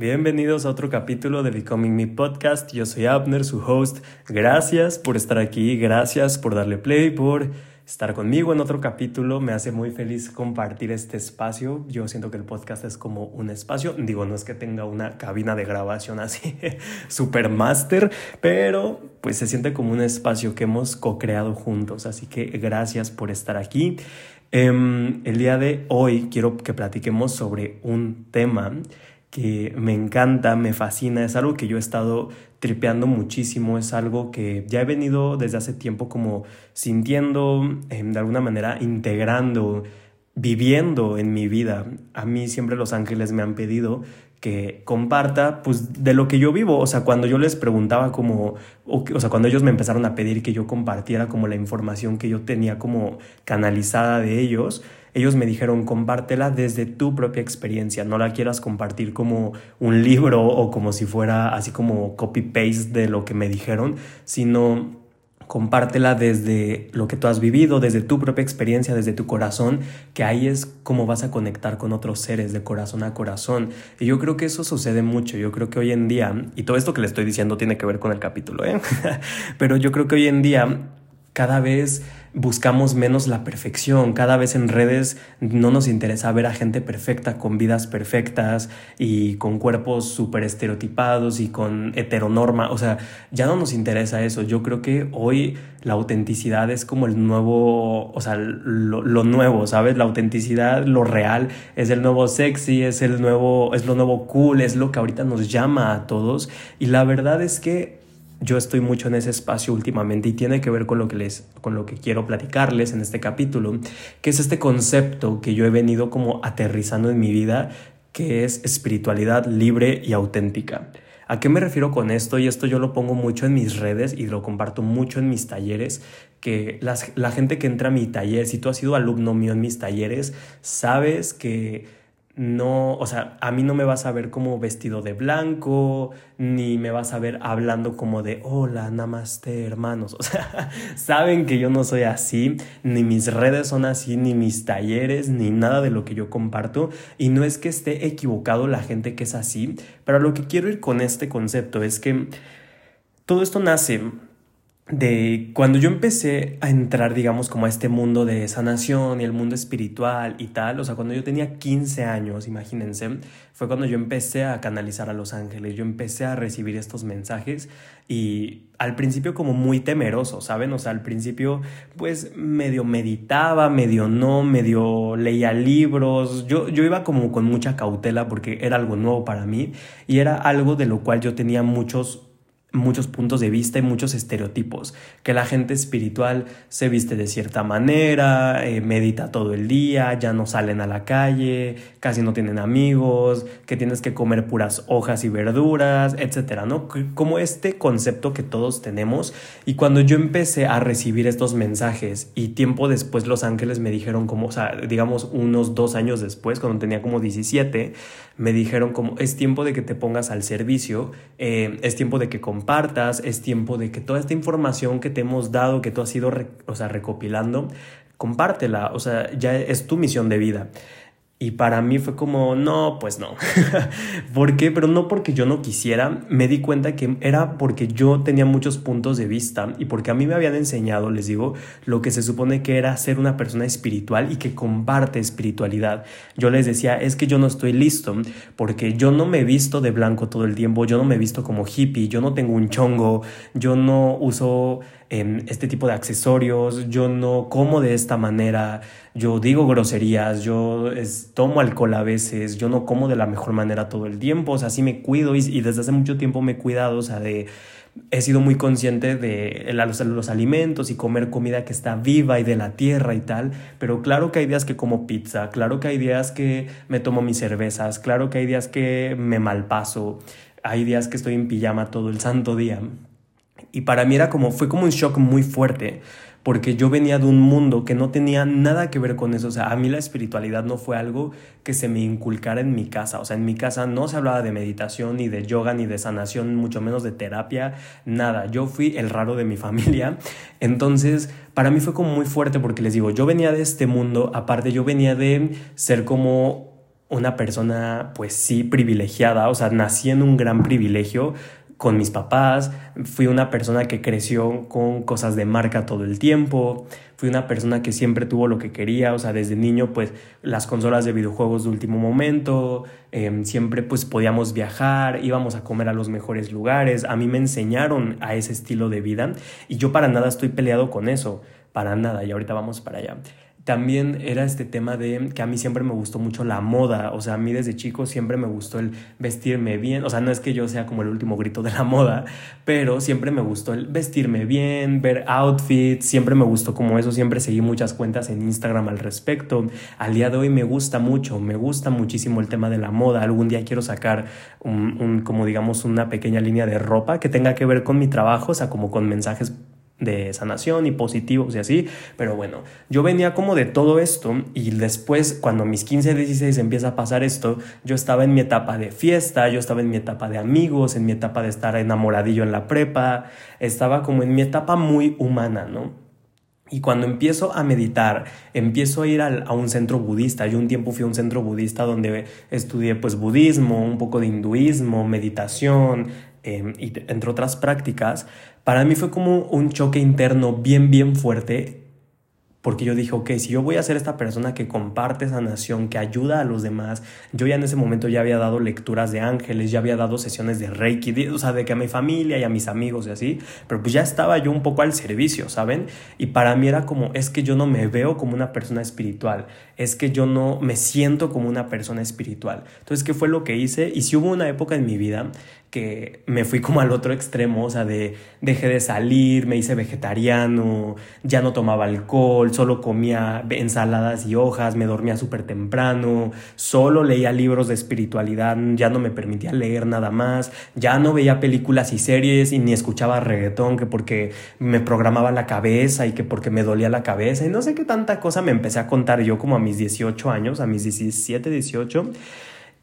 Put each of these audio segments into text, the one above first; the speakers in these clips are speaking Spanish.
Bienvenidos a otro capítulo de Becoming Me Podcast. Yo soy Abner, su host. Gracias por estar aquí, gracias por darle play, por estar conmigo en otro capítulo. Me hace muy feliz compartir este espacio. Yo siento que el podcast es como un espacio. Digo, no es que tenga una cabina de grabación así, super master, pero pues se siente como un espacio que hemos co-creado juntos. Así que gracias por estar aquí. Em, el día de hoy quiero que platiquemos sobre un tema que me encanta, me fascina, es algo que yo he estado tripeando muchísimo, es algo que ya he venido desde hace tiempo como sintiendo, em, de alguna manera integrando, viviendo en mi vida. A mí siempre los ángeles me han pedido que comparta pues de lo que yo vivo, o sea, cuando yo les preguntaba como, o, o, sea, cuando ellos me empezaron a pedir que yo compartiera como la información que yo tenía como canalizada de ellos, ellos me dijeron compártela desde tu propia experiencia, no la quieras compartir como un libro o como si fuera así como copy-paste de lo que me dijeron, sino compártela desde lo que tú has vivido, desde tu propia experiencia, desde tu corazón, que ahí es como vas a conectar con otros seres de corazón a corazón. Y yo creo que eso sucede mucho, yo creo que hoy en día, y todo esto que le estoy diciendo tiene que ver con el capítulo, ¿eh? pero yo creo que hoy en día cada vez buscamos menos la perfección. Cada vez en redes no nos interesa ver a gente perfecta, con vidas perfectas y con cuerpos súper estereotipados y con heteronorma. O sea, ya no nos interesa eso. Yo creo que hoy la autenticidad es como el nuevo, o sea, lo, lo nuevo, ¿sabes? La autenticidad, lo real, es el nuevo sexy, es el nuevo, es lo nuevo cool, es lo que ahorita nos llama a todos. Y la verdad es que yo estoy mucho en ese espacio últimamente y tiene que ver con lo que les con lo que quiero platicarles en este capítulo, que es este concepto que yo he venido como aterrizando en mi vida, que es espiritualidad libre y auténtica. ¿A qué me refiero con esto? Y esto yo lo pongo mucho en mis redes y lo comparto mucho en mis talleres, que la gente que entra a mi taller, si tú has sido alumno mío en mis talleres, sabes que no, o sea, a mí no me vas a ver como vestido de blanco, ni me vas a ver hablando como de hola, namaste, hermanos. O sea, saben que yo no soy así, ni mis redes son así, ni mis talleres, ni nada de lo que yo comparto. Y no es que esté equivocado la gente que es así, pero lo que quiero ir con este concepto es que todo esto nace de cuando yo empecé a entrar, digamos, como a este mundo de sanación y el mundo espiritual y tal, o sea, cuando yo tenía 15 años, imagínense, fue cuando yo empecé a canalizar a los ángeles, yo empecé a recibir estos mensajes y al principio como muy temeroso, ¿saben? O sea, al principio pues medio meditaba, medio no, medio leía libros, yo, yo iba como con mucha cautela porque era algo nuevo para mí y era algo de lo cual yo tenía muchos muchos puntos de vista y muchos estereotipos, que la gente espiritual se viste de cierta manera, eh, medita todo el día, ya no salen a la calle, casi no tienen amigos, que tienes que comer puras hojas y verduras, etcétera, ¿no? Como este concepto que todos tenemos y cuando yo empecé a recibir estos mensajes y tiempo después los ángeles me dijeron como, o sea, digamos unos dos años después, cuando tenía como 17, me dijeron como es tiempo de que te pongas al servicio, eh, es tiempo de que compartas, es tiempo de que toda esta información que te hemos dado, que tú has ido o sea, recopilando, compártela, o sea, ya es tu misión de vida. Y para mí fue como, no, pues no. ¿Por qué? Pero no porque yo no quisiera. Me di cuenta que era porque yo tenía muchos puntos de vista y porque a mí me habían enseñado, les digo, lo que se supone que era ser una persona espiritual y que comparte espiritualidad. Yo les decía, es que yo no estoy listo porque yo no me visto de blanco todo el tiempo, yo no me visto como hippie, yo no tengo un chongo, yo no uso este tipo de accesorios, yo no como de esta manera, yo digo groserías, yo tomo alcohol a veces, yo no como de la mejor manera todo el tiempo, o sea, sí me cuido y, desde hace mucho tiempo me he cuidado, o sea, de he sido muy consciente de los, alimentos y comer comida que está viva y de la tierra y tal, pero claro que hay días que como pizza, claro que hay días que me tomo mis cervezas, claro que hay días que me malpaso, hay días que estoy en pijama todo el santo día. Y para mí era como, fue como un shock muy fuerte, porque yo venía de un mundo que no tenía nada que ver con eso. O sea, a mí la espiritualidad no fue algo que se me inculcara en mi casa. O sea, en mi casa no se hablaba de meditación, ni de yoga, ni de sanación, mucho menos de terapia, nada. Yo fui el raro de mi familia. Entonces, para mí fue como muy fuerte porque les digo, yo venía de este mundo, aparte yo venía de ser como una persona pues sí privilegiada, o sea, nací en un gran privilegio con mis papás, fui una persona que creció con cosas de marca todo el tiempo, fui una persona que siempre tuvo lo que quería, o sea, desde niño pues las consolas de videojuegos de último momento, em, siempre pues podíamos viajar, íbamos a comer a los mejores lugares, a mí me enseñaron a ese estilo de vida y yo para nada estoy peleado con eso, para nada, y ahorita vamos para allá también era este tema de que a mí siempre me gustó mucho la moda, o sea, a mí desde chico siempre me gustó el vestirme bien, o sea, no es que yo sea como el último grito de la moda, pero siempre me gustó el vestirme bien, ver outfits, siempre me gustó como eso, siempre seguí muchas cuentas en Instagram al respecto. Al día de hoy me gusta mucho, me gusta muchísimo el tema de la moda, algún día quiero sacar un, como digamos una pequeña línea de ropa que tenga que ver con mi trabajo, o sea, como con mensajes de sanación y positivos y así, pero bueno, yo venía como de todo esto y después cuando mis 15, 16 empieza a pasar esto, yo estaba en mi etapa de fiesta, yo estaba en mi etapa de amigos, en mi etapa de estar enamoradillo en la prepa, estaba como en mi etapa muy humana, ¿no? Y cuando empiezo a meditar, empiezo a ir a un centro budista. Yo un tiempo fui a un centro budista donde estudié pues budismo, un poco de hinduismo, meditación, em, y entre otras prácticas para mí fue como un choque interno bien, bien fuerte porque yo dije, ok, si yo voy a ser esta persona que comparte esa nación, que ayuda a los demás, yo ya en ese momento ya había dado lecturas de ángeles, ya había dado sesiones de Reiki, o sea, de que a mi familia y a mis amigos y así, pero pues ya estaba yo un poco al servicio, ¿saben? Y para mí era como, es que yo no me veo como una persona espiritual, es que yo no me siento como una persona espiritual. Entonces, ¿qué fue lo que hice? Y si hubo una época en mi vida que me fui como al otro extremo, o sea, de dejé de salir, me hice vegetariano, ya no tomaba alcohol, solo comía ensaladas y hojas, me dormía súper temprano, solo leía libros de espiritualidad, ya no me permitía leer nada más, ya no veía películas y series y ni escuchaba reggaetón, que porque me programaba la cabeza y que porque me dolía la cabeza y no sé qué tanta cosa me empecé a contar yo como a mis 18 años, a mis 17, 18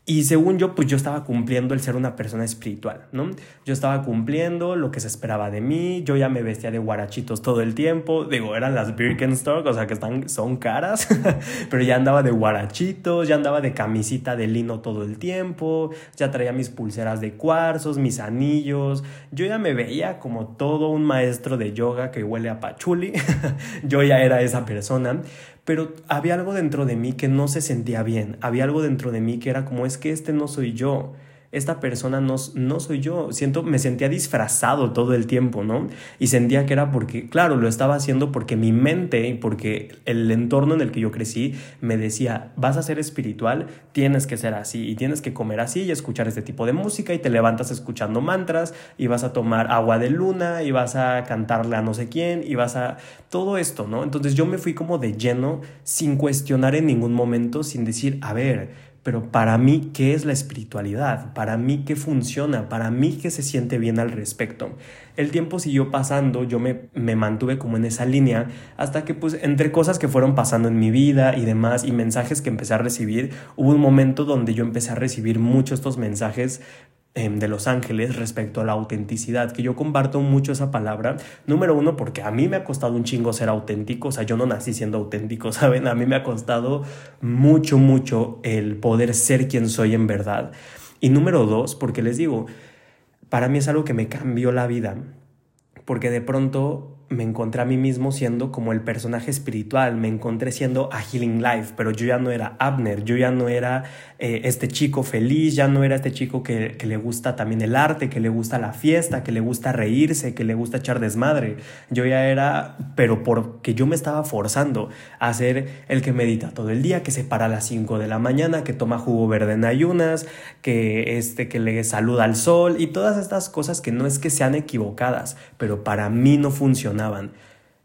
y según yo, pues yo estaba cumpliendo el ser una persona espiritual, ¿no? Yo estaba cumpliendo lo que se esperaba de mí, yo ya me vestía de guarachitos todo el tiempo, digo, eran las Birkenstock, o sea que están, son caras, pero ya andaba de guarachitos, ya andaba de camisita de lino todo el tiempo, ya traía mis pulseras de cuarzos, mis anillos, yo ya me veía como todo un maestro de yoga que huele a pachuli, yo ya era esa persona, pero había algo dentro de mí que no se sentía bien, había algo dentro de mí que era como es que este no soy yo esta persona no, no soy yo. Siento, me sentía disfrazado todo el tiempo, ¿no? Y sentía que era porque, claro, lo estaba haciendo porque mi mente y porque el entorno en el que yo crecí me decía, vas a ser espiritual, tienes que ser así y tienes que comer así y escuchar este tipo de música y te levantas escuchando mantras y vas a tomar agua de luna y vas a cantarle a no sé quién y vas a... Todo esto, ¿no? Entonces yo me fui como de lleno sin cuestionar en ningún momento, sin decir, a ver, pero para mí, ¿qué es la espiritualidad? Para mí, ¿qué funciona? Para mí, ¿qué se siente bien al respecto? El tiempo siguió pasando, yo me, me mantuve como en esa línea, hasta que pues entre cosas que fueron pasando en mi vida y demás, y mensajes que empecé a recibir, hubo un momento donde yo empecé a recibir muchos estos mensajes de Los Ángeles respecto a la autenticidad, que yo comparto mucho esa palabra. Número uno, porque a mí me ha costado un chingo ser auténtico, o sea, yo no nací siendo auténtico, ¿saben? A mí me ha costado mucho, mucho el poder ser quien soy en verdad. Y número dos, porque les digo, para mí es algo que me cambió la vida, porque de pronto me encontré a mí mismo siendo como el personaje espiritual, me encontré siendo a Healing Life, pero yo ya no era Abner, yo ya no era eh, este chico feliz, ya no era este chico que, que, le gusta también el arte, que le gusta la fiesta, que le gusta reírse, que le gusta echar desmadre. Yo ya era, pero porque yo me estaba forzando a ser el que medita todo el día, que se para a las 5 de la mañana, que toma jugo verde en ayunas, que, este, que le saluda al sol y todas estas cosas que no es que sean equivocadas, pero para mí no funcionan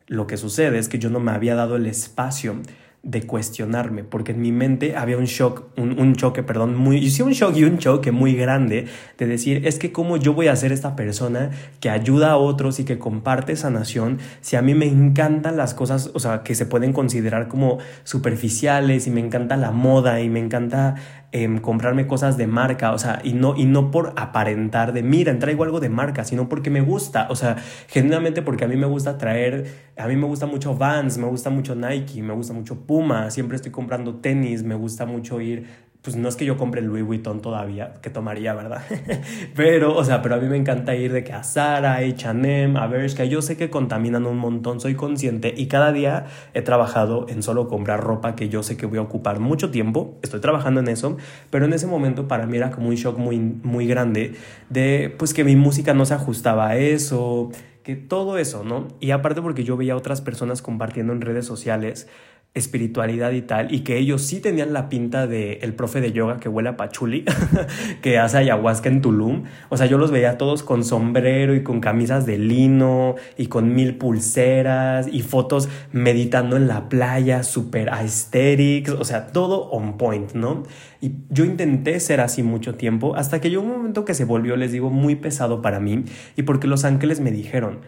lo que sucede es que yo no me había dado el espacio de cuestionarme, porque en mi mente había un shock, un, choque, perdón, muy, un shock y un choque muy grande de decir, es que cómo yo voy a ser esta persona que ayuda a otros y que comparte sanación si a mí me encantan las cosas, o sea, que se pueden considerar como superficiales y me encanta la moda y me encanta Em, comprarme cosas de marca, o sea, y no, y no por aparentar de, mira, traigo algo de marca, sino porque me gusta, o sea, genuinamente porque a mí me gusta traer, a mí me gusta mucho Vans, me gusta mucho Nike, me gusta mucho Puma, siempre estoy comprando tenis, me gusta mucho ir pues no es que yo compre Louis Vuitton todavía, que tomaría, ¿verdad? pero, o sea, pero a mí me encanta ir de que a Zara, H&M, a Bershka, yo sé que contaminan un montón, soy consciente y cada día he trabajado en solo comprar ropa que yo sé que voy a ocupar mucho tiempo, estoy trabajando en eso, pero en ese momento para mí era como un shock muy, muy grande de, pues que mi música no se ajustaba a eso, que todo eso, ¿no? Y aparte porque yo veía a otras personas compartiendo en redes sociales espiritualidad y tal, y que ellos sí tenían la pinta de el profe de yoga que huele a pachuli, que hace ayahuasca en Tulum. O sea, yo los veía todos con sombrero y con camisas de lino y con mil pulseras y fotos meditando en la playa, super aesthetics, o sea, todo on point, ¿no? Y yo intenté ser así mucho tiempo hasta que llegó un momento que se volvió, les digo, muy pesado para mí y porque los ángeles me dijeron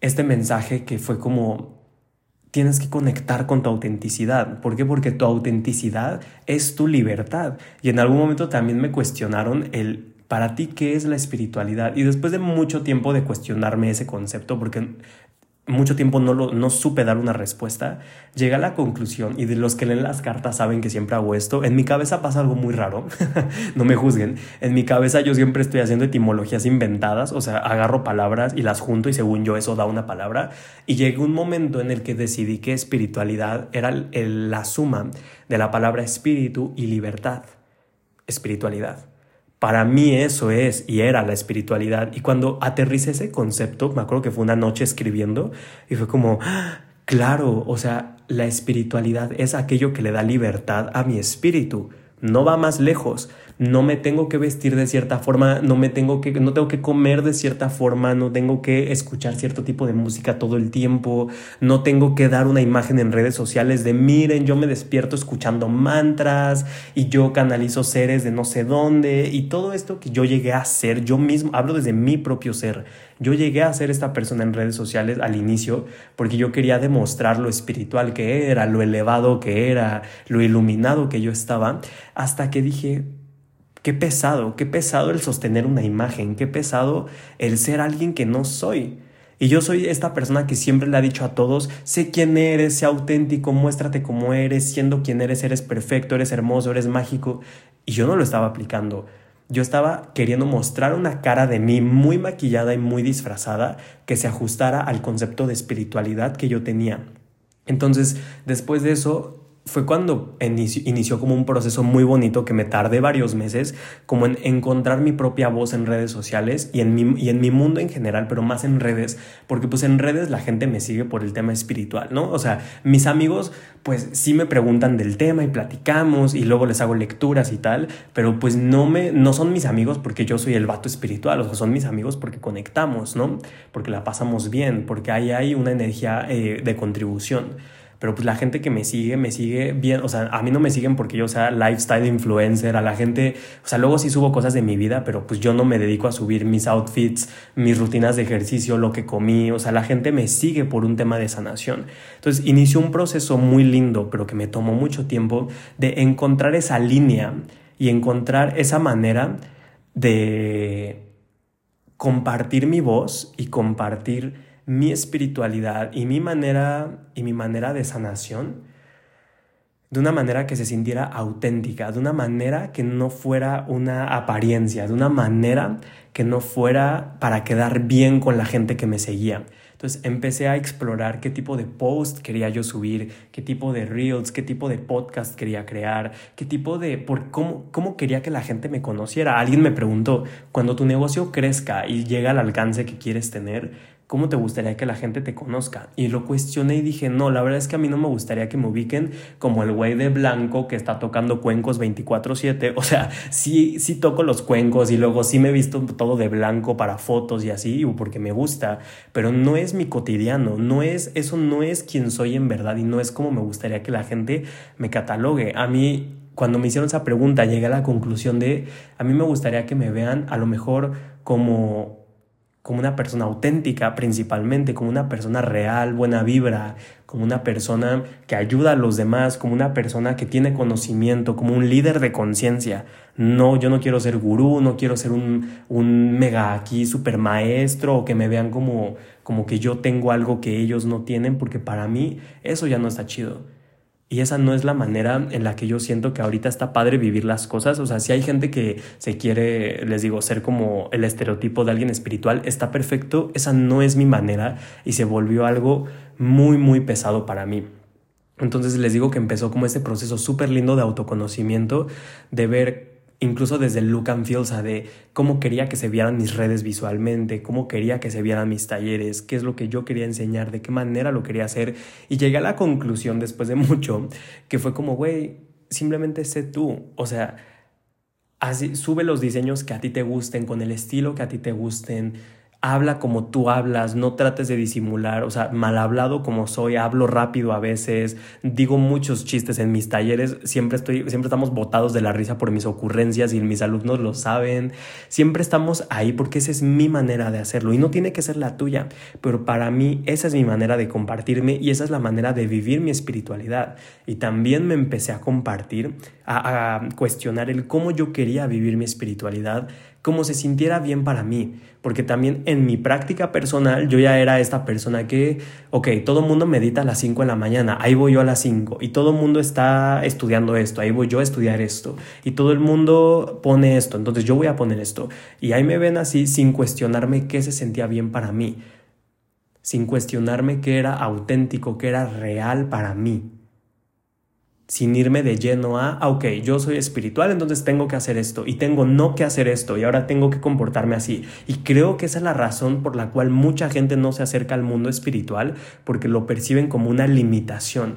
este mensaje que fue como tienes que conectar con tu autenticidad. ¿Por qué? Porque tu autenticidad es tu libertad. Y en algún momento también me cuestionaron el, para ti, ¿qué es la espiritualidad? Y después de mucho tiempo de cuestionarme ese concepto, porque mucho tiempo no, lo, no supe dar una respuesta, llegué a la conclusión, y de los que leen las cartas saben que siempre hago esto, en mi cabeza pasa algo muy raro, no me juzguen, en mi cabeza yo siempre estoy haciendo etimologías inventadas, o sea, agarro palabras y las junto y según yo eso da una palabra, y llegué un momento en el que decidí que espiritualidad era la suma de la palabra espíritu y libertad, espiritualidad. Para mí eso es y era la espiritualidad. Y cuando aterricé ese concepto, me acuerdo que fue una noche escribiendo y fue como, ¡Ah! claro, o sea, la espiritualidad es aquello que le da libertad a mi espíritu. No va más lejos no me tengo que vestir de cierta forma, no me tengo que, no tengo que comer de cierta forma, no tengo que escuchar cierto tipo de música todo el tiempo, no tengo que dar una imagen en redes sociales de miren, yo me despierto escuchando mantras y yo canalizo seres de no sé dónde y todo esto que yo llegué a ser yo mismo, hablo desde mi propio ser. Yo llegué a ser esta persona en redes sociales al inicio porque yo quería demostrar lo espiritual que era, lo elevado que era, lo iluminado que yo estaba, hasta que dije, Qué pesado, qué pesado el sostener una imagen, qué pesado el ser alguien que no soy. Y yo soy esta persona que siempre le ha dicho a todos, sé quién eres, sé auténtico, muéstrate como eres, siendo quien eres, eres perfecto, eres hermoso, eres mágico. Y yo no lo estaba aplicando. Yo estaba queriendo mostrar una cara de mí muy maquillada y muy disfrazada que se ajustara al concepto de espiritualidad que yo tenía. Entonces, después de eso, fue cuando inició, como un proceso muy bonito que me tardé varios meses, como en encontrar mi propia voz en redes sociales y en, mi, y en mi mundo en general, pero más en redes, porque pues en redes la gente me sigue por el tema espiritual, ¿no? O sea, mis amigos pues sí me preguntan del tema y platicamos y luego les hago lecturas y tal, pero pues no me, no son mis amigos porque yo soy el vato espiritual, o sea, son mis amigos porque conectamos, ¿no? Porque la pasamos bien, porque ahí hay una energía eh, de contribución pero pues la gente que me sigue, me sigue bien, o sea, a mí no me siguen porque yo sea lifestyle influencer, a la gente, o sea, luego sí subo cosas de mi vida, pero pues yo no me dedico a subir mis outfits, mis rutinas de ejercicio, lo que comí, o sea, la gente me sigue por un tema de sanación. Entonces, inició un proceso muy lindo, pero que me tomó mucho tiempo de encontrar esa línea y encontrar esa manera de compartir mi voz y compartir mi espiritualidad y mi manera y mi manera de sanación de una manera que se sintiera auténtica, de una manera que no fuera una apariencia, de una manera que no fuera para quedar bien con la gente que me seguía. Entonces empecé a explorar qué tipo de post quería yo subir, qué tipo de reels, qué tipo de podcast quería crear, qué tipo de, por cómo, cómo quería que la gente me conociera. Alguien me preguntó, cuando tu negocio crezca y llega al alcance que quieres tener, ¿Cómo te gustaría que la gente te conozca? Y lo cuestioné y dije, no, la verdad es que a mí no me gustaría que me ubiquen como el güey de blanco que está tocando cuencos 24/7. O sea, sí, sí toco los cuencos y luego sí me he visto todo de blanco para fotos y así, porque me gusta, pero no es mi cotidiano, no es, eso no es quien soy en verdad y no es como me gustaría que la gente me catalogue. A mí cuando me hicieron esa pregunta llegué a la conclusión de, a mí me gustaría que me vean a lo mejor como como una persona auténtica principalmente, como una persona real, buena vibra, como una persona que ayuda a los demás, como una persona que tiene conocimiento, como un líder de conciencia. No, yo no quiero ser gurú, no quiero ser un, un mega aquí super maestro o que me vean como, como que yo tengo algo que ellos no tienen, porque para mí eso ya no está chido. Y esa no es la manera en la que yo siento que ahorita está padre vivir las cosas. O sea, si hay gente que se quiere, les digo, ser como el estereotipo de alguien espiritual, está perfecto. Esa no es mi manera y se volvió algo muy, muy pesado para mí. Entonces les digo que empezó como este proceso súper lindo de autoconocimiento, de ver incluso desde el look and feel, o sea, de cómo quería que se vieran mis redes visualmente, cómo quería que se vieran mis talleres, qué es lo que yo quería enseñar, de qué manera lo quería hacer. Y llegué a la conclusión después de mucho que fue como, güey, simplemente sé tú, o sea, así, sube los diseños que a ti te gusten, con el estilo que a ti te gusten habla como tú hablas, no trates de disimular, o sea, mal hablado como soy, hablo rápido a veces, digo muchos chistes en mis talleres, siempre estoy siempre estamos botados de la risa por mis ocurrencias y mis alumnos lo saben. Siempre estamos ahí porque esa es mi manera de hacerlo y no tiene que ser la tuya, pero para mí esa es mi manera de compartirme y esa es la manera de vivir mi espiritualidad. Y también me empecé a compartir, a, a cuestionar el cómo yo quería vivir mi espiritualidad como se sintiera bien para mí, porque también en mi práctica personal yo ya era esta persona que, ok, todo el mundo medita a las 5 de la mañana, ahí voy yo a las 5, y todo el mundo está estudiando esto, ahí voy yo a estudiar esto, y todo el mundo pone esto, entonces yo voy a poner esto, y ahí me ven así sin cuestionarme qué se sentía bien para mí, sin cuestionarme qué era auténtico, qué era real para mí sin irme de lleno a, ah, ok, yo soy espiritual, entonces tengo que hacer esto y tengo no que hacer esto y ahora tengo que comportarme así. Y creo que esa es la razón por la cual mucha gente no se acerca al mundo espiritual porque lo perciben como una limitación.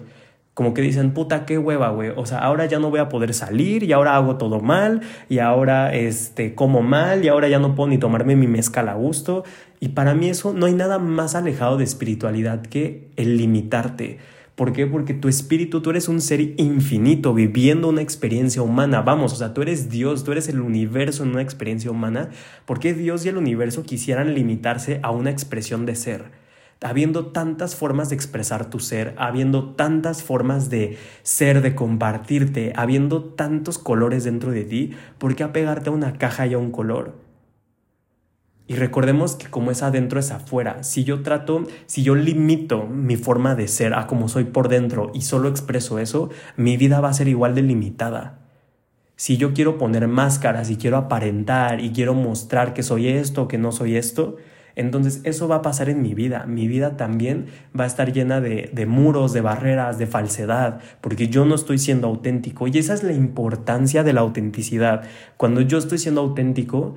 Como que dicen, puta, qué hueva, güey. O sea, ahora ya no voy a poder salir y ahora hago todo mal y ahora este, como mal y ahora ya no puedo ni tomarme mi mezcal a gusto. Y para mí eso no hay nada más alejado de espiritualidad que el limitarte ¿Por qué? Porque tu espíritu, tú eres un ser infinito viviendo una experiencia humana. Vamos, o sea, tú eres Dios, tú eres el universo en una experiencia humana. ¿Por qué Dios y el universo quisieran limitarse a una expresión de ser? Habiendo tantas formas de expresar tu ser, habiendo tantas formas de ser, de compartirte, habiendo tantos colores dentro de ti, ¿por qué apegarte a una caja y a un color? Y recordemos que como es adentro es afuera. Si yo trato, si yo limito mi forma de ser a como soy por dentro y solo expreso eso, mi vida va a ser igual de limitada. Si yo quiero poner máscaras y quiero aparentar y quiero mostrar que soy esto, que no soy esto, entonces eso va a pasar en mi vida. Mi vida también va a estar llena de, de, muros, de barreras, de falsedad, porque yo no estoy siendo auténtico. Y esa es la importancia de la autenticidad. Cuando yo estoy siendo auténtico,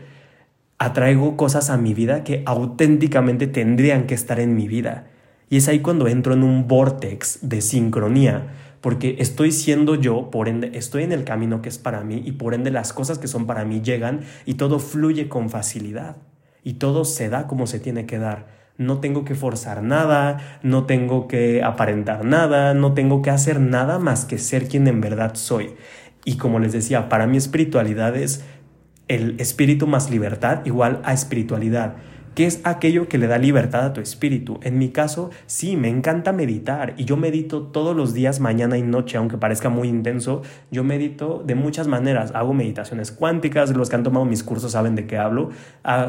atraigo cosas a mi vida que auténticamente tendrían que estar en mi vida. Y es ahí cuando entro en un vortex de sincronía, porque estoy siendo yo, por ende estoy en el camino que es para mí y por ende las cosas que son para mí llegan y todo fluye con facilidad y todo se da como se tiene que dar. No tengo que forzar nada, no tengo que aparentar nada, no tengo que hacer nada más que ser quien en verdad soy. Y como les decía, para mí espiritualidad es el espíritu más libertad igual a espiritualidad. ¿Qué es aquello que le da libertad a tu espíritu? En mi caso, sí, me encanta meditar y yo medito todos los días, mañana y noche, aunque parezca muy intenso, yo medito de muchas maneras. Hago meditaciones cuánticas, los que han tomado mis cursos saben de qué hablo. Ah,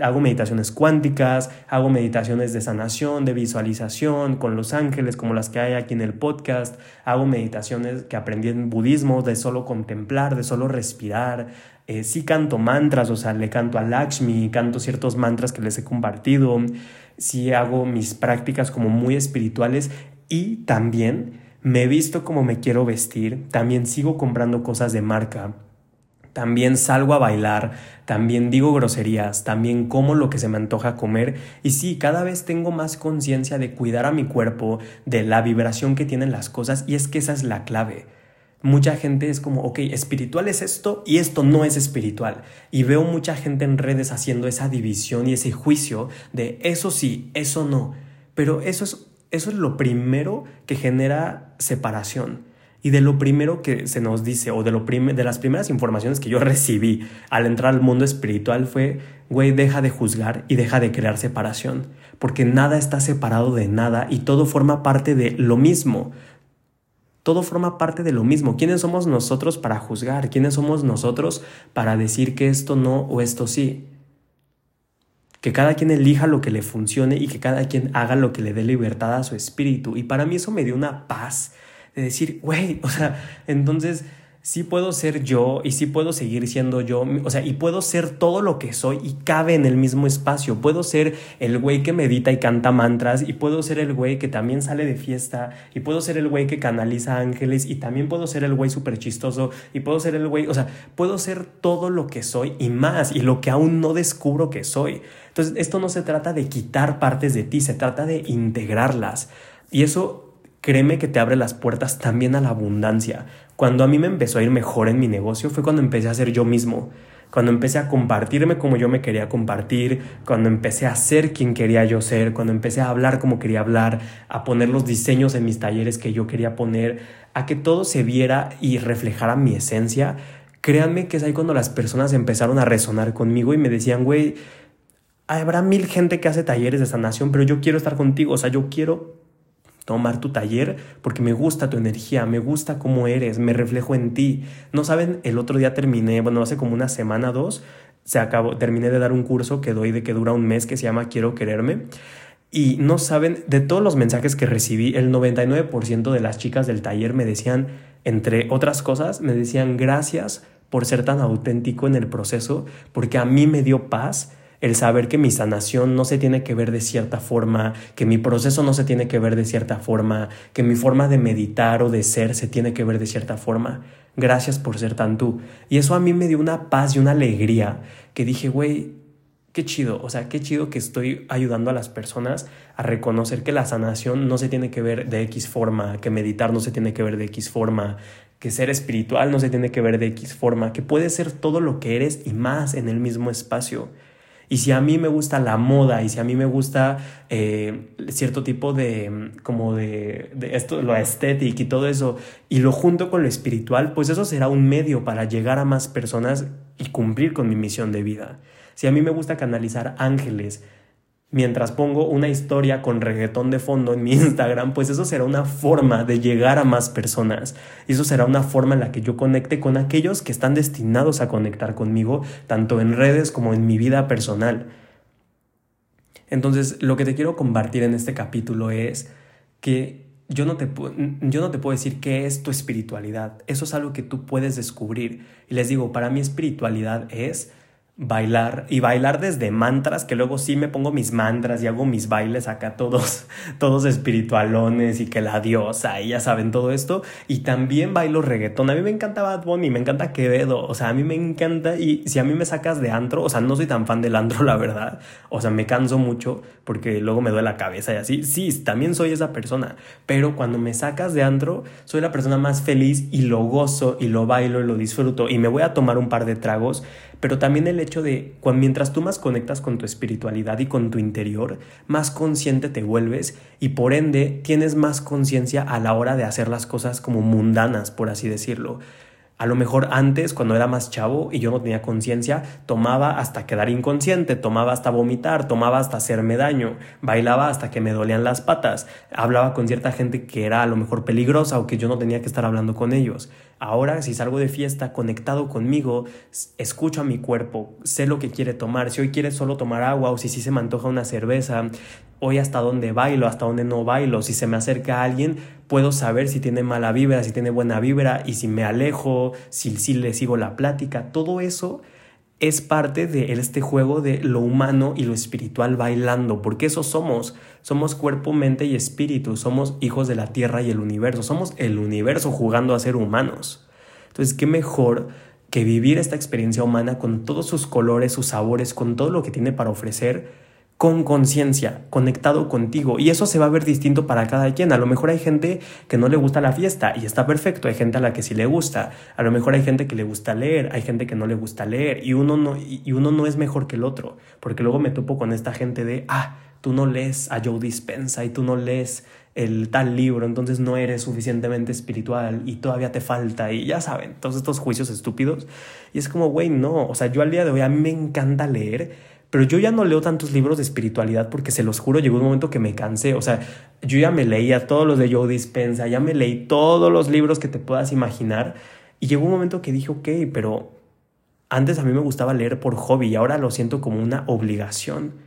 hago meditaciones cuánticas, hago meditaciones de sanación, de visualización con los ángeles, como las que hay aquí en el podcast. Hago meditaciones que aprendí en budismo, de solo contemplar, de solo respirar eh, sí canto mantras, o sea, le canto a Lakshmi, canto ciertos mantras que les he compartido, sí hago mis prácticas como muy espirituales y también me he visto como me quiero vestir, también sigo comprando cosas de marca, también salgo a bailar, también digo groserías, también como lo que se me antoja comer y sí, cada vez tengo más conciencia de cuidar a mi cuerpo, de la vibración que tienen las cosas y es que esa es la clave mucha gente es como, ok, espiritual es esto y esto no es espiritual. Y veo mucha gente en redes haciendo esa división y ese juicio de eso sí, eso no. Pero eso es, eso es lo primero que genera separación. Y de lo primero que se nos dice, o de, lo de las primeras informaciones que yo recibí al entrar al mundo espiritual fue, güey, deja de juzgar y deja de crear separación, porque nada está separado de nada y todo forma parte de lo mismo. Todo forma parte de lo mismo. ¿Quiénes somos nosotros para juzgar? ¿Quiénes somos nosotros para decir que esto no o esto sí? Que cada quien elija lo que le funcione y que cada quien haga lo que le dé libertad a su espíritu. Y para mí eso me dio una paz de decir, güey, o sea, entonces sí puedo ser yo y sí puedo seguir siendo yo, o sea, y puedo ser todo lo que soy y cabe en el mismo espacio. Puedo ser el güey que medita y canta mantras y puedo ser el güey que también sale de fiesta y puedo ser el güey que canaliza ángeles y también puedo ser el güey súper chistoso y puedo ser el güey, o sea, puedo ser todo lo que soy y más y lo que aún no descubro que soy. Entonces, esto no se trata de quitar partes de ti, se trata de integrarlas. Y eso créeme que te abre las puertas también a la abundancia. Cuando a mí me empezó a ir mejor en mi negocio fue cuando empecé a ser yo mismo, cuando empecé a compartirme como yo me quería compartir, cuando empecé a ser quien quería yo ser, cuando empecé a hablar como quería hablar, a poner los diseños en mis talleres que yo quería poner, a que todo se viera y reflejara mi esencia. Créanme que es ahí cuando las personas empezaron a resonar conmigo y me decían, güey, habrá mil gente que hace talleres de sanación, pero yo quiero estar contigo, o sea, yo quiero tomar tu taller porque me gusta tu energía, me gusta cómo eres, me reflejo en ti. No saben, el otro día terminé, bueno, hace como una semana, dos, se acabó, terminé de dar un curso que doy de que dura un mes que se llama Quiero quererme. Y no saben, de todos los mensajes que recibí, el 99% de las chicas del taller me decían, entre otras cosas, me decían gracias por ser tan auténtico en el proceso, porque a mí me dio paz el saber que mi sanación no se tiene que ver de cierta forma, que mi proceso no se tiene que ver de cierta forma, que mi forma de meditar o de ser se tiene que ver de cierta forma. Gracias por ser tan tú. Y eso a mí me dio una paz y una alegría que dije, güey, qué chido, o sea, qué chido que estoy ayudando a las personas a reconocer que la sanación no se tiene que ver de X forma, que meditar no se tiene que ver de X forma, que ser espiritual no se tiene que ver de X forma, que puede ser todo lo que eres y más en el mismo espacio. Y si a mí me gusta la moda y si a mí me gusta eh, cierto tipo de, como de, de, esto, lo estético y todo eso, y lo junto con lo espiritual, pues eso será un medio para llegar a más personas y cumplir con mi misión de vida. Si a mí me gusta canalizar ángeles, mientras pongo una historia con reggaetón de fondo en mi Instagram, pues eso será una forma de llegar a más personas. Eso será una forma en la que yo conecte con aquellos que están destinados a conectar conmigo, tanto en redes como en mi vida personal. Entonces, lo que te quiero compartir en este capítulo es que yo no, te, yo no te puedo decir qué es tu espiritualidad. Eso es algo que tú puedes descubrir. Y les digo, para mí espiritualidad es bailar y bailar desde mantras, que luego sí me pongo mis mantras y hago mis bailes acá todos, todos espiritualones y que la diosa y ya saben todo esto. Y también bailo reggaetón. A mí me encanta Bad Bunny, me encanta Quevedo, o sea, a mí me encanta y si a mí me sacas de antro, o sea, no soy tan fan del antro, la verdad. O sea, me canso mucho porque luego me duele la cabeza y así. Sí, también soy esa persona, pero cuando me sacas de antro, soy la persona más feliz y lo gozo y lo bailo y lo disfruto y me voy a tomar un par de tragos pero también el hecho de cuando, mientras tú más conectas con tu espiritualidad y con tu interior, más consciente te vuelves y por ende tienes más conciencia a la hora de hacer las cosas como mundanas, por así decirlo. A lo mejor antes, cuando era más chavo y yo no tenía conciencia, tomaba hasta quedar inconsciente, tomaba hasta vomitar, tomaba hasta hacerme daño, bailaba hasta que me dolían las patas, hablaba con cierta gente que era a lo mejor peligrosa o que yo no tenía que estar hablando con ellos. Ahora, si salgo de fiesta conectado conmigo, escucho a mi cuerpo, sé lo que quiere tomar, si hoy quiere solo tomar agua o si sí se me antoja una cerveza, hoy hasta dónde bailo, hasta dónde no bailo, si se me acerca alguien, puedo saber si tiene mala vibra, si tiene buena vibra y si me alejo, si, si le sigo la plática, todo eso es parte de este juego de lo humano y lo espiritual bailando, porque eso somos, somos cuerpo, mente y espíritu, somos hijos de la tierra y el universo, somos el universo jugando a ser humanos. Entonces, ¿qué mejor que vivir esta experiencia humana con todos sus colores, sus sabores, con todo lo que tiene para ofrecer? Con conciencia, conectado contigo. Y eso se va a ver distinto para cada quien. A lo mejor hay gente que no le gusta la fiesta y está perfecto. Hay gente a la que sí le gusta. A lo mejor hay gente que le gusta leer, hay gente que no le gusta leer. Y uno no, y uno no es mejor que el otro. Porque luego me topo con esta gente de, ah, tú no lees a Joe Dispensa y tú no lees el tal libro, entonces no eres suficientemente espiritual y todavía te falta y ya saben, todos estos juicios estúpidos. Y es como, güey, no, o sea, yo al día de hoy a mí me encanta leer pero yo ya no leo tantos libros de espiritualidad porque se los juro, llegó un momento que me cansé. O sea, yo ya me leía todos los de Joe Dispensa, ya me leí todos los libros que te puedas imaginar. Y llegó un momento que dije, ok, pero antes a mí me gustaba leer por hobby y ahora lo siento como una obligación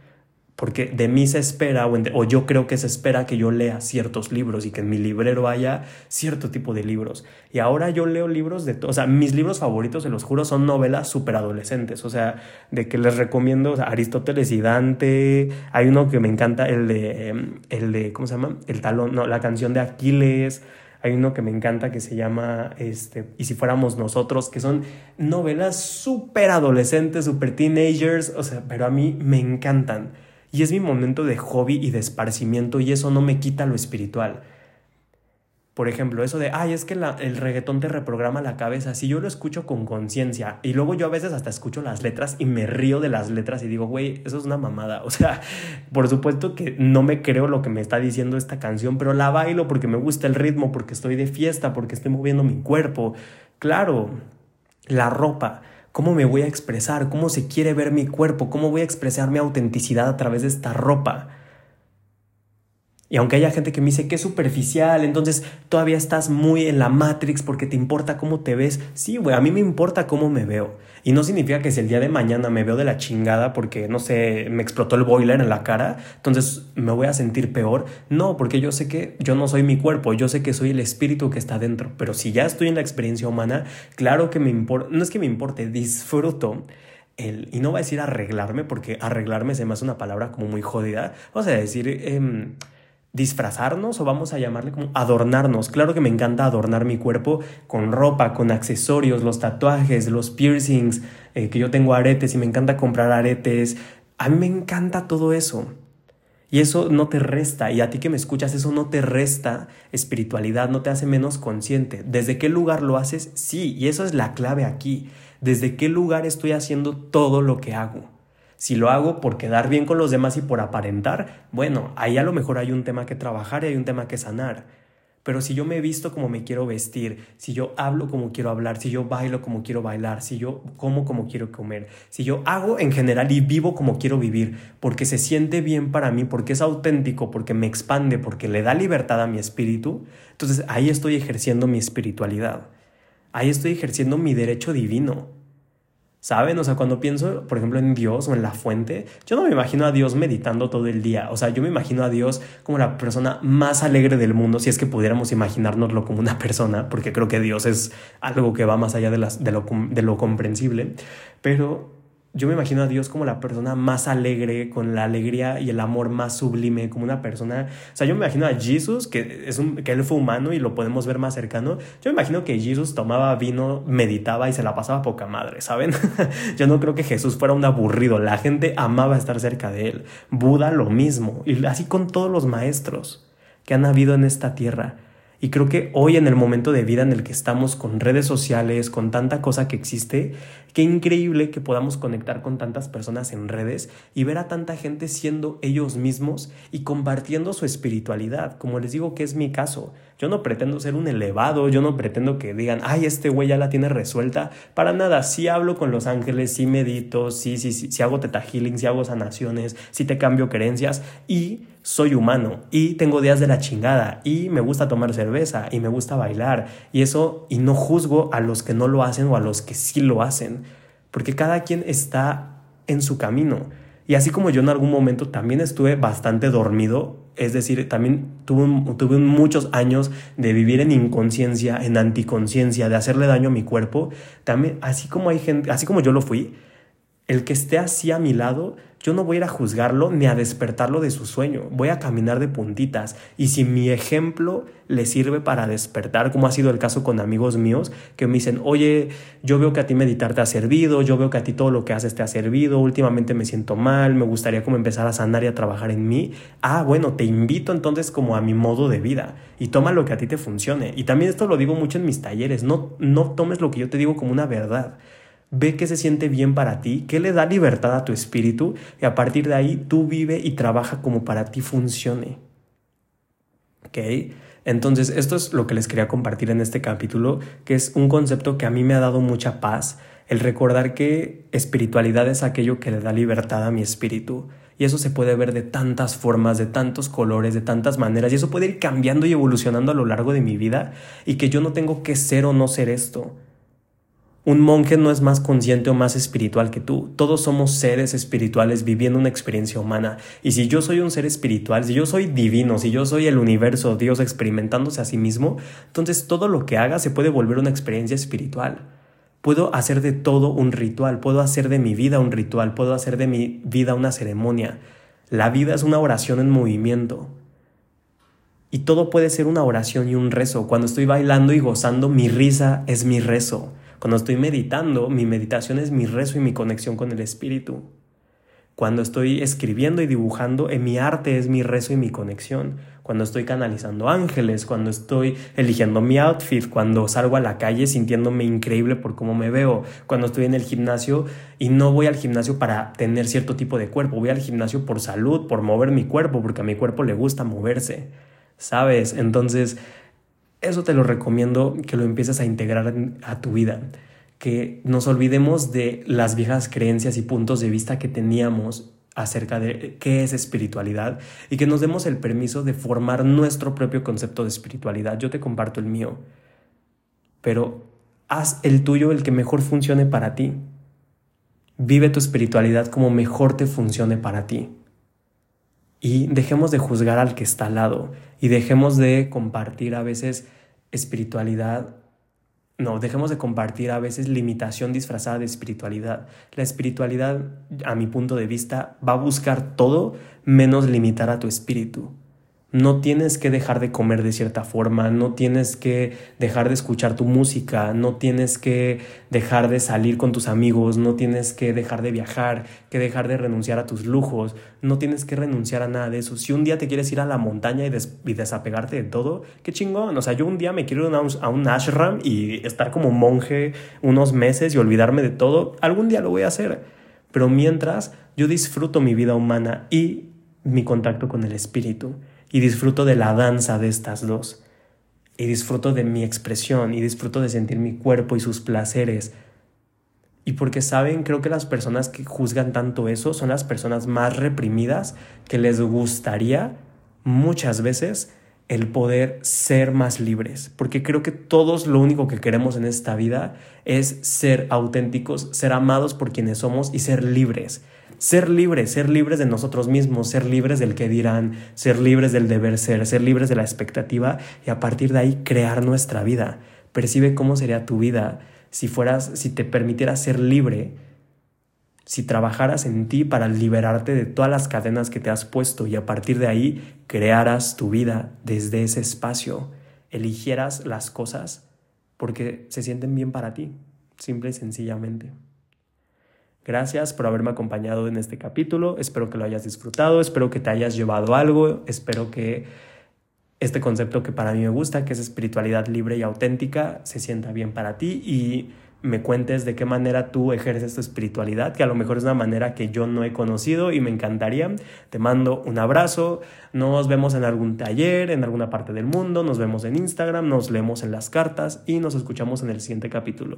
porque de mí se espera, o, yo creo que se espera que yo lea ciertos libros y que en mi librero haya cierto tipo de libros. Y ahora yo leo libros de, o sea, mis libros favoritos, se los juro, son novelas súper adolescentes, o sea, de que les recomiendo Aristóteles y Dante, hay uno que me encanta, el de, em, el de, ¿cómo se llama? El talón, no, la canción de Aquiles, hay uno que me encanta que se llama este, Y si fuéramos nosotros, que son novelas súper adolescentes, súper teenagers, o sea, pero a mí me encantan. Y es mi momento de hobby y de esparcimiento y eso no me quita lo espiritual. Por ejemplo, eso de, ay, es que el reggaetón te reprograma la cabeza. Si yo lo escucho con conciencia y luego yo a veces hasta escucho las letras y me río de las letras y digo, güey, eso es una mamada. O sea, por supuesto que no me creo lo que me está diciendo esta canción, pero la bailo porque me gusta el ritmo, porque estoy de fiesta, porque estoy moviendo mi cuerpo. Claro, la ropa ¿Cómo me voy a expresar? ¿Cómo se quiere ver mi cuerpo? ¿Cómo voy a expresar mi autenticidad a través de esta ropa? Y aunque haya gente que me dice que es superficial, entonces todavía estás muy en la Matrix porque te importa cómo te ves. Sí, güey, a mí me importa cómo me veo. Y no significa que si el día de mañana me veo de la chingada porque, no sé, me explotó el boiler en la cara, entonces me voy a sentir peor. No, porque yo sé que yo no soy mi cuerpo, yo sé que soy el espíritu que está dentro. Pero si ya estoy en la experiencia humana, claro que me importa, no es que me importe, disfruto. El, y no voy a decir arreglarme porque arreglarme se me hace una palabra como muy jodida. Vamos a decir... Eh, disfrazarnos o vamos a llamarle como adornarnos. Claro que me encanta adornar mi cuerpo con ropa, con accesorios, los tatuajes, los piercings, eh, que yo tengo aretes y me encanta comprar aretes. A mí me encanta todo eso. Y eso no te resta, y a ti que me escuchas, eso no te resta espiritualidad, no te hace menos consciente. ¿Desde qué lugar lo haces? Sí, y eso es la clave aquí. ¿Desde qué lugar estoy haciendo todo lo que hago? Si lo hago por quedar bien con los demás y por aparentar, bueno, ahí a lo mejor hay un tema que trabajar y hay un tema que sanar. Pero si yo me visto como me quiero vestir, si yo hablo como quiero hablar, si yo bailo como quiero bailar, si yo como como quiero comer, si yo hago en general y vivo como quiero vivir, porque se siente bien para mí, porque es auténtico, porque me expande, porque le da libertad a mi espíritu, entonces ahí estoy ejerciendo mi espiritualidad. Ahí estoy ejerciendo mi derecho divino. ¿Saben? O sea, cuando pienso, por ejemplo, en Dios o en la fuente, yo no me imagino a Dios meditando todo el día. O sea, yo me imagino a Dios como la persona más alegre del mundo, si es que pudiéramos imaginárnoslo como una persona, porque creo que Dios es algo que va más allá de, las, de, lo, de lo comprensible. Pero yo me imagino a Dios como la persona más alegre, con la alegría y el amor más sublime, como una persona, o sea, yo me imagino a Jesús, que, es un, que él fue humano y lo podemos ver más cercano, yo me imagino que Jesús tomaba vino, meditaba y se la pasaba poca madre, ¿saben? yo no creo que Jesús fuera un aburrido, la gente amaba estar cerca de él, Buda lo mismo, y así con todos los maestros que han habido en esta tierra. Y creo que hoy en el momento de vida en el que estamos con redes sociales, con tanta cosa que existe, qué increíble que podamos conectar con tantas personas en redes y ver a tanta gente siendo ellos mismos y compartiendo su espiritualidad, como les digo que es mi caso. Yo no pretendo ser un elevado, yo no pretendo que digan, ay, este güey ya la tiene resuelta. Para nada, sí hablo con los ángeles, sí medito, sí, sí, sí, sí hago teta healing, sí hago sanaciones, sí te cambio creencias y soy humano y tengo días de la chingada y me gusta tomar cerveza y me gusta bailar y eso y no juzgo a los que no lo hacen o a los que sí lo hacen, porque cada quien está en su camino. Y así como yo en algún momento también estuve bastante dormido, es decir, también tuve, tuve muchos años de vivir en inconsciencia, en anticonciencia, de hacerle daño a mi cuerpo, también así como hay gente, así como yo lo fui, el que esté así a mi lado yo no voy a ir a juzgarlo ni a despertarlo de su sueño, voy a caminar de puntitas. Y si mi ejemplo le sirve para despertar, como ha sido el caso con amigos míos que me dicen, oye, yo veo que a ti meditar te ha servido, yo veo que a ti todo lo que haces te ha servido, últimamente me siento mal, me gustaría como empezar a sanar y a trabajar en mí, ah, bueno, te invito entonces como a mi modo de vida y toma lo que a ti te funcione. Y también esto lo digo mucho en mis talleres, no, no tomes lo que yo te digo como una verdad Ve qué se siente bien para ti, qué le da libertad a tu espíritu y a partir de ahí tú vive y trabaja como para ti funcione. ¿Ok? Entonces, esto es lo que les quería compartir en este capítulo, que es un concepto que a mí me ha dado mucha paz, el recordar que espiritualidad es aquello que le da libertad a mi espíritu. Y eso se puede ver de tantas formas, de tantos colores, de tantas maneras. Y eso puede ir cambiando y evolucionando a lo largo de mi vida. Y que yo no tengo que ser o no ser esto Un monje no es más consciente o más espiritual que tú. Todos somos seres espirituales viviendo una experiencia humana. Y si yo soy un ser espiritual, si yo soy divino, si yo soy el universo, Dios experimentándose a sí mismo, entonces todo lo que haga se puede volver una experiencia espiritual. Puedo hacer de todo un ritual, puedo hacer de mi vida un ritual, puedo hacer de mi vida una ceremonia. La vida es una oración en movimiento. Y todo puede ser una oración y un rezo. Cuando estoy bailando y gozando, mi risa es mi rezo. Cuando estoy meditando, mi meditación es mi rezo y mi conexión con el espíritu. Cuando estoy escribiendo y dibujando, en mi arte es mi rezo y mi conexión. Cuando estoy canalizando ángeles, cuando estoy eligiendo mi outfit, cuando salgo a la calle sintiéndome increíble por cómo me veo, cuando estoy en el gimnasio y no voy al gimnasio para tener cierto tipo de cuerpo, voy al gimnasio por salud, por mover mi cuerpo, porque a mi cuerpo le gusta moverse. ¿Sabes? Entonces, eso te lo recomiendo que lo empieces a integrar a tu vida, que nos olvidemos de las viejas creencias y puntos de vista que teníamos acerca de qué es espiritualidad y que nos demos el permiso de formar nuestro propio concepto de espiritualidad. Yo te comparto el mío, pero haz el tuyo el que mejor funcione para ti. Vive tu espiritualidad como mejor te funcione para ti. Y dejemos de juzgar al que está al lado y dejemos de compartir a veces espiritualidad. No, dejemos de compartir a veces limitación disfrazada de espiritualidad. La espiritualidad, a mi punto de vista, va a buscar todo menos limitar a tu espíritu. No tienes que dejar de comer de cierta forma, no tienes que dejar de escuchar tu música, no tienes que dejar de salir con tus amigos, no tienes que dejar de viajar, que dejar de renunciar a tus lujos, no tienes que renunciar a nada de eso. Si un día te quieres ir a la montaña y, desapegarte de todo, qué chingón. O sea, yo un día me quiero ir a un, a un ashram y estar como monje unos meses y olvidarme de todo, algún día lo voy a hacer. Pero mientras, yo disfruto mi vida humana y mi contacto con el espíritu y disfruto de la danza de estas dos. Y disfruto de mi expresión y disfruto de sentir mi cuerpo y sus placeres. Y porque saben, creo que las personas que juzgan tanto eso son las personas más reprimidas que les gustaría muchas veces el poder ser más libres, porque creo que todos lo único que queremos en esta vida es ser auténticos, ser amados por quienes somos y ser libres ser libres, ser libres de nosotros mismos, ser libres del que dirán, ser libres del deber ser, ser libres de la expectativa y a partir de ahí crear nuestra vida. Percibe cómo sería tu vida si fueras, si te permitieras ser libre, si trabajaras en ti para liberarte de todas las cadenas que te has puesto y a partir de ahí crearas tu vida desde ese espacio, eligieras las cosas porque se sienten bien para ti, simple y sencillamente. Gracias por haberme acompañado en este capítulo. Espero que lo hayas disfrutado, espero que te hayas llevado algo, espero que este concepto que para mí me gusta, que es espiritualidad libre y auténtica, se sienta bien para ti y me cuentes de qué manera tú ejerces tu espiritualidad, que a lo mejor es una manera que yo no he conocido y me encantaría. Te mando un abrazo, nos vemos en algún taller, en alguna parte del mundo, nos vemos en Instagram, nos leemos en las cartas y nos escuchamos en el siguiente capítulo.